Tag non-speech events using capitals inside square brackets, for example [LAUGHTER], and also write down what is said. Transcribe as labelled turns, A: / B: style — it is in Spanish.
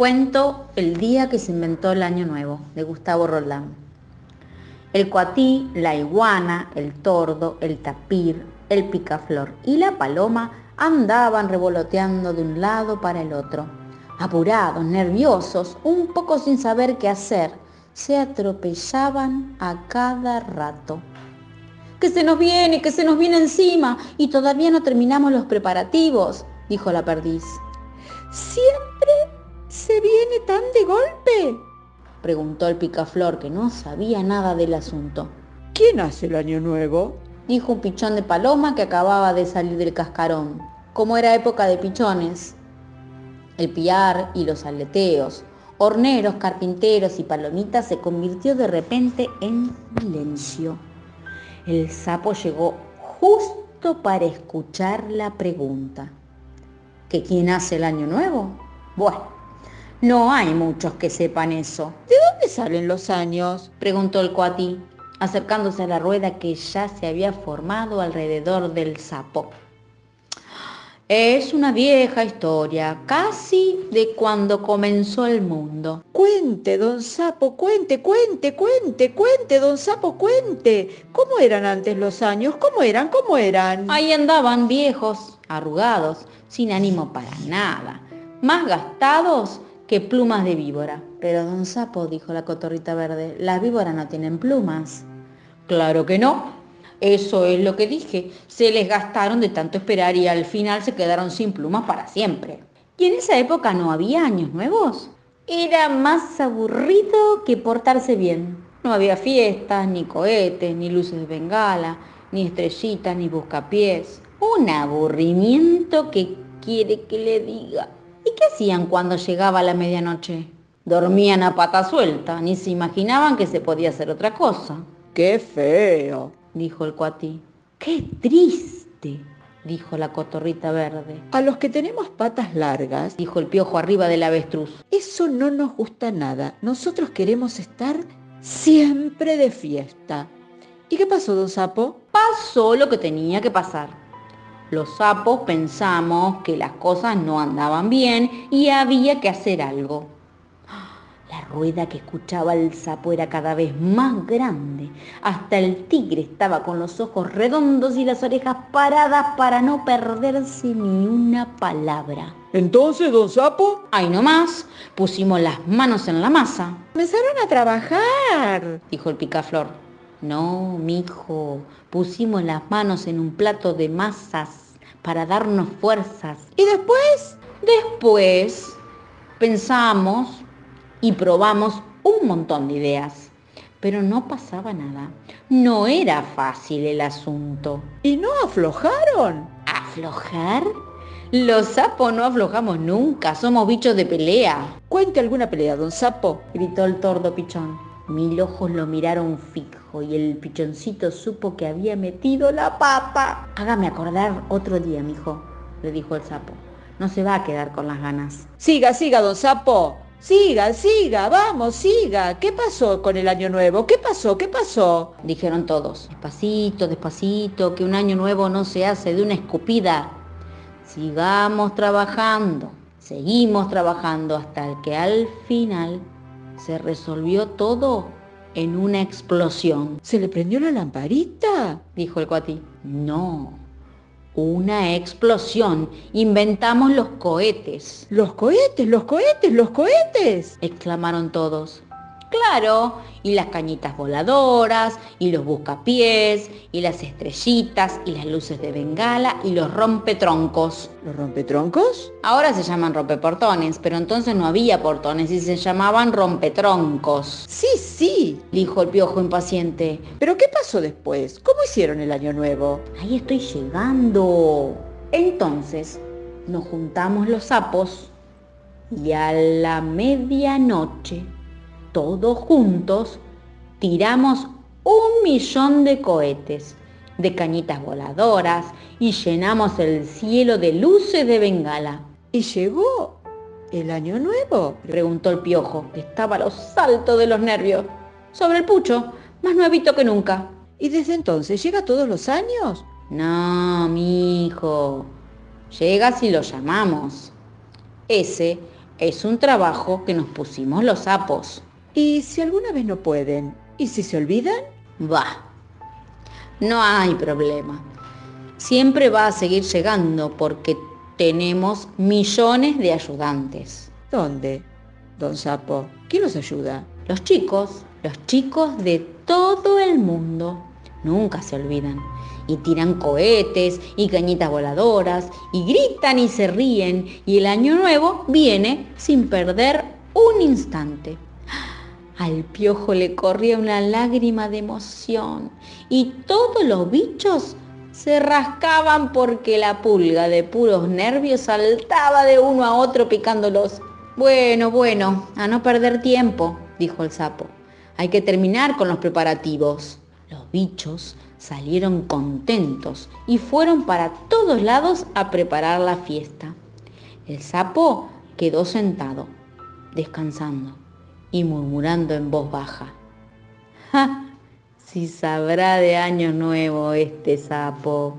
A: Cuento El día que se inventó el año nuevo, de Gustavo Roldán. El coatí, la iguana, el tordo, el tapir, el picaflor y la paloma andaban revoloteando de un lado para el otro. Apurados, nerviosos, un poco sin saber qué hacer, se atropellaban a cada rato. Que se nos viene, que se nos viene encima y todavía no terminamos los preparativos, dijo la perdiz.
B: ¿Se viene tan de golpe?
A: Preguntó el picaflor, que no sabía nada del asunto.
B: ¿Quién hace el año nuevo?
A: Dijo un pichón de paloma que acababa de salir del cascarón. Como era época de pichones, el piar y los aleteos, horneros, carpinteros y palomitas se convirtió de repente en silencio. El sapo llegó justo para escuchar la pregunta. ¿Que quién hace el año nuevo? Bueno, no hay muchos que sepan eso.
B: ¿De dónde salen los años?
A: preguntó el cuatí, acercándose a la rueda que ya se había formado alrededor del sapo. Es una vieja historia, casi de cuando comenzó el mundo.
B: Cuente, don Sapo, cuente, cuente, cuente, cuente, don Sapo, cuente. ¿Cómo eran antes los años? ¿Cómo eran? ¿Cómo eran?
A: Ahí andaban viejos, arrugados, sin ánimo para nada, más gastados que plumas de víbora. Pero don Sapo, dijo la cotorrita verde, las víboras no tienen plumas. Claro que no. Eso es lo que dije. Se les gastaron de tanto esperar y al final se quedaron sin plumas para siempre. ¿Y en esa época no había años nuevos? Era más aburrido que portarse bien. No había fiestas, ni cohetes, ni luces de bengala, ni estrellitas, ni buscapiés. Un aburrimiento que quiere que le diga. ¿Y qué hacían cuando llegaba la medianoche? Dormían a pata suelta, ni se imaginaban que se podía hacer otra cosa.
B: ¡Qué feo!
A: dijo el cuatí. ¡Qué triste! dijo la cotorrita verde.
B: A los que tenemos patas largas,
A: dijo el piojo arriba del avestruz.
B: Eso no nos gusta nada. Nosotros queremos estar siempre de fiesta. ¿Y qué pasó, don Sapo?
A: Pasó lo que tenía que pasar. Los sapos pensamos que las cosas no andaban bien y había que hacer algo. La rueda que escuchaba el sapo era cada vez más grande. Hasta el tigre estaba con los ojos redondos y las orejas paradas para no perderse ni una palabra.
B: Entonces, don Sapo.
A: Ahí nomás, pusimos las manos en la masa.
B: Comenzaron a trabajar,
A: dijo el picaflor. No, mijo, pusimos las manos en un plato de masas para darnos fuerzas.
B: ¿Y después?
A: Después pensamos y probamos un montón de ideas, pero no pasaba nada. No era fácil el asunto.
B: ¿Y no aflojaron?
A: ¿Aflojar? Los sapos no aflojamos nunca, somos bichos de pelea.
B: Cuente alguna pelea, don Sapo,
A: gritó el tordo pichón. Mil ojos lo miraron fijo y el pichoncito supo que había metido la pata. Hágame acordar otro día, mijo, le dijo el sapo. No se va a quedar con las ganas.
B: Siga, siga, don Sapo. Siga, siga, vamos, siga. ¿Qué pasó con el año nuevo? ¿Qué pasó? ¿Qué pasó?
A: Dijeron todos. Despacito, despacito, que un año nuevo no se hace de una escupida. Sigamos trabajando, seguimos trabajando hasta que al final se resolvió todo en una explosión.
B: ¿Se le prendió la lamparita?
A: Dijo el cuatí. No, una explosión. Inventamos los cohetes.
B: Los cohetes, los cohetes, los cohetes.
A: exclamaron todos. Claro, y las cañitas voladoras, y los buscapiés, y las estrellitas, y las luces de bengala, y los rompetroncos.
B: ¿Los rompetroncos?
A: Ahora se llaman rompeportones, pero entonces no había portones y se llamaban rompetroncos.
B: Sí, sí,
A: dijo el piojo impaciente.
B: ¿Pero qué pasó después? ¿Cómo hicieron el año nuevo?
A: Ahí estoy llegando. Entonces, nos juntamos los sapos y a la medianoche, todos juntos, tiramos un millón de cohetes, de cañitas voladoras y llenamos el cielo de luces de bengala.
B: ¿Y llegó el año nuevo?
A: Preguntó el piojo, que estaba a los saltos de los nervios. Sobre el pucho, más nuevito que nunca.
B: ¿Y desde entonces llega todos los años?
A: No, mi hijo. Llega si lo llamamos. Ese es un trabajo que nos pusimos los sapos.
B: ¿Y si alguna vez no pueden? ¿Y si se olvidan?
A: Va. No hay problema. Siempre va a seguir llegando porque tenemos millones de ayudantes.
B: ¿Dónde? Don Sapo, ¿quién los ayuda?
A: Los chicos, los chicos de todo el mundo. Nunca se olvidan. Y tiran cohetes y cañitas voladoras y gritan y se ríen y el año nuevo viene sin perder un instante. Al piojo le corría una lágrima de emoción y todos los bichos se rascaban porque la pulga de puros nervios saltaba de uno a otro picándolos. Bueno, bueno, a no perder tiempo, dijo el sapo. Hay que terminar con los preparativos. Los bichos salieron contentos y fueron para todos lados a preparar la fiesta. El sapo quedó sentado, descansando y murmurando en voz baja. ¡Ja! [LAUGHS] Si sabrá de año nuevo este sapo.